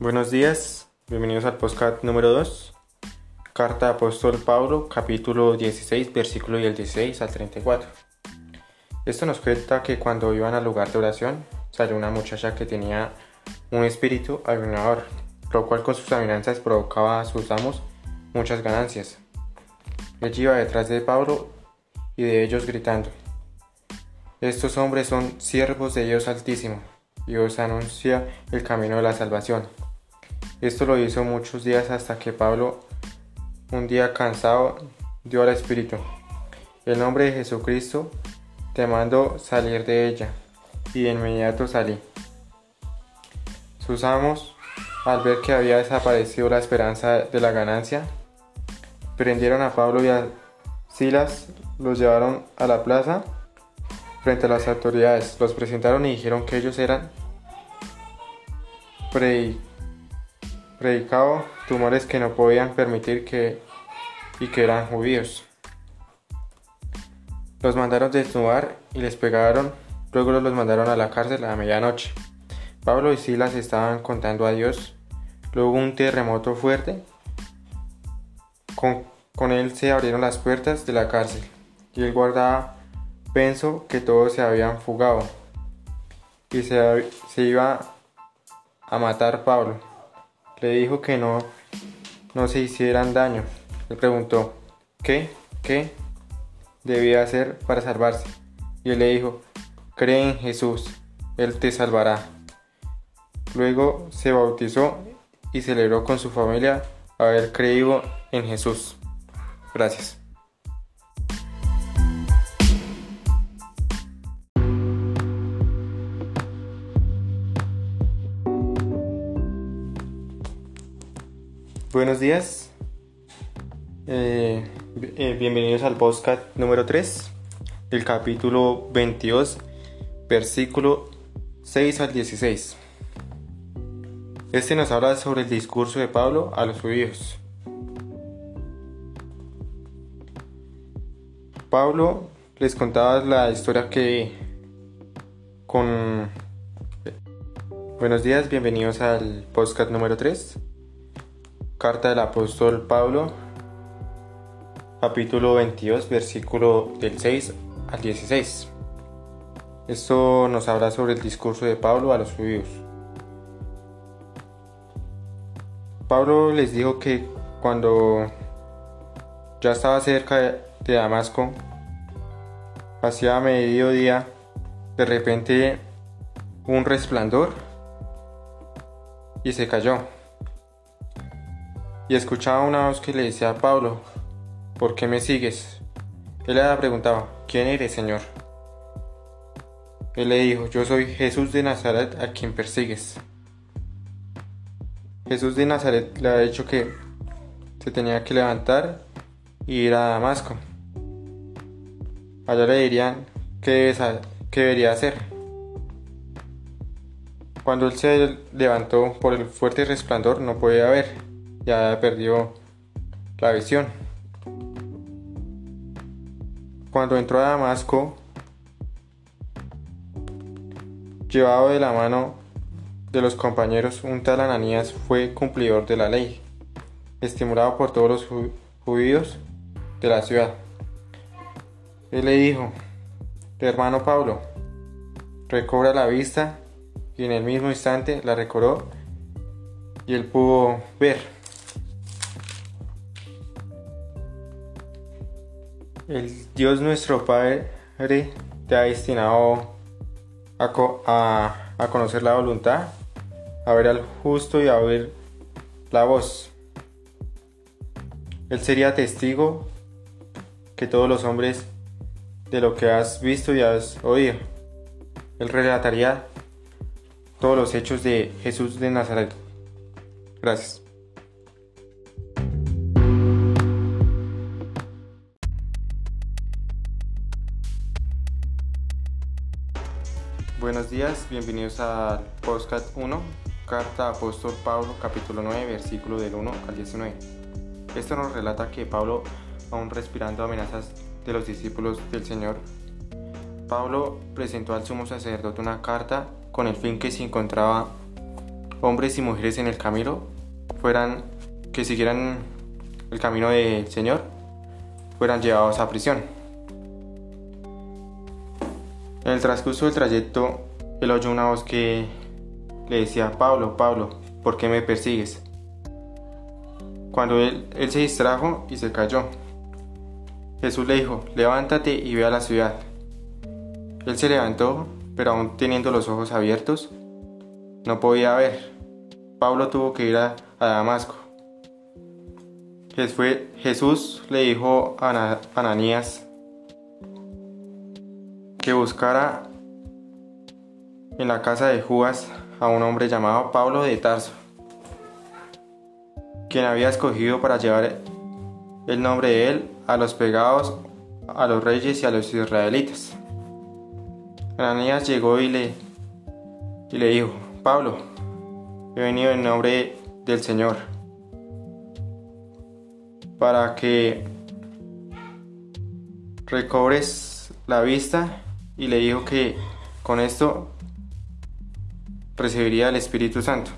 Buenos días, bienvenidos al podcast número 2, Carta de Apóstol Pablo, capítulo 16, versículo del 16 al 34. Esto nos cuenta que cuando iban al lugar de oración, salió una muchacha que tenía un espíritu adivinador, lo cual con sus adivinanzas provocaba a sus amos muchas ganancias. Ella iba detrás de Pablo y de ellos gritando, Estos hombres son siervos de Dios Altísimo, y os anuncia el camino de la salvación. Esto lo hizo muchos días hasta que Pablo, un día cansado, dio al Espíritu. El nombre de Jesucristo te mando salir de ella, y de inmediato salí. Sus amos, al ver que había desaparecido la esperanza de la ganancia, prendieron a Pablo y a Silas, los llevaron a la plaza frente a las autoridades, los presentaron y dijeron que ellos eran predicado tumores que no podían permitir que y que eran judíos. Los mandaron desnudar y les pegaron, luego los mandaron a la cárcel a medianoche. Pablo y Silas estaban contando a Dios. Luego un terremoto fuerte. Con, con él se abrieron las puertas de la cárcel y el guarda pensó que todos se habían fugado y se, se iba a matar Pablo le dijo que no, no se hicieran daño. Le preguntó, ¿qué? ¿Qué debía hacer para salvarse? Y él le dijo, cree en Jesús, Él te salvará. Luego se bautizó y celebró con su familia haber creído en Jesús. Gracias. Buenos días. Eh, eh, bienvenidos al podcast número 3 del capítulo 22, versículo 6 al 16. Este nos habla sobre el discurso de Pablo a los judíos. Pablo les contaba la historia que con... Buenos días, bienvenidos al podcast número 3 Carta del apóstol Pablo, capítulo 22, versículo del 6 al 16. Esto nos habla sobre el discurso de Pablo a los judíos. Pablo les dijo que cuando ya estaba cerca de Damasco, hacia mediodía, de repente un resplandor y se cayó y escuchaba una voz que le decía a Pablo, ¿por qué me sigues? Él le preguntaba, ¿quién eres, Señor? Él le dijo, yo soy Jesús de Nazaret a quien persigues. Jesús de Nazaret le ha dicho que se tenía que levantar y ir a Damasco. Allá le dirían qué, qué debería hacer. Cuando él se levantó por el fuerte resplandor no podía ver ya perdió la visión. Cuando entró a Damasco, llevado de la mano de los compañeros, un tal Ananías fue cumplidor de la ley, estimulado por todos los judíos de la ciudad. Él le dijo, hermano Pablo, recobra la vista y en el mismo instante la recobró y él pudo ver. El Dios nuestro Padre te ha destinado a, a, conocer la voluntad, a ver al justo y a oír la voz. Él sería testigo que todos los hombres de lo que has visto y has oído. Él relataría todos los hechos de Jesús de Nazaret. Gracias. Buenos días, bienvenidos al Postcat 1, Carta Apóstol Pablo, capítulo 9, versículo del 1 al 19. Esto nos relata que Pablo, aún respirando amenazas de los discípulos del Señor, Pablo presentó al sumo sacerdote una carta con el fin que se encontraba hombres y mujeres en el camino fueran que siguieran el camino del Señor fueran llevados a prisión. En el transcurso del trayecto, él oyó una voz que le decía, Pablo, Pablo, ¿por qué me persigues? Cuando él, él se distrajo y se cayó. Jesús le dijo, levántate y ve a la ciudad. Él se levantó, pero aún teniendo los ojos abiertos, no podía ver. Pablo tuvo que ir a, Damasco. Jesús le dijo a Ananías que buscara en la casa de Judas a un hombre llamado Pablo de Tarso, quien había escogido para llevar el nombre de él a los pegados, a los reyes y a los israelitas. Ananías llegó y le, y le dijo, Pablo, he venido en nombre del Señor para que recobres la vista y le dijo que con esto recibiría el Espíritu Santo.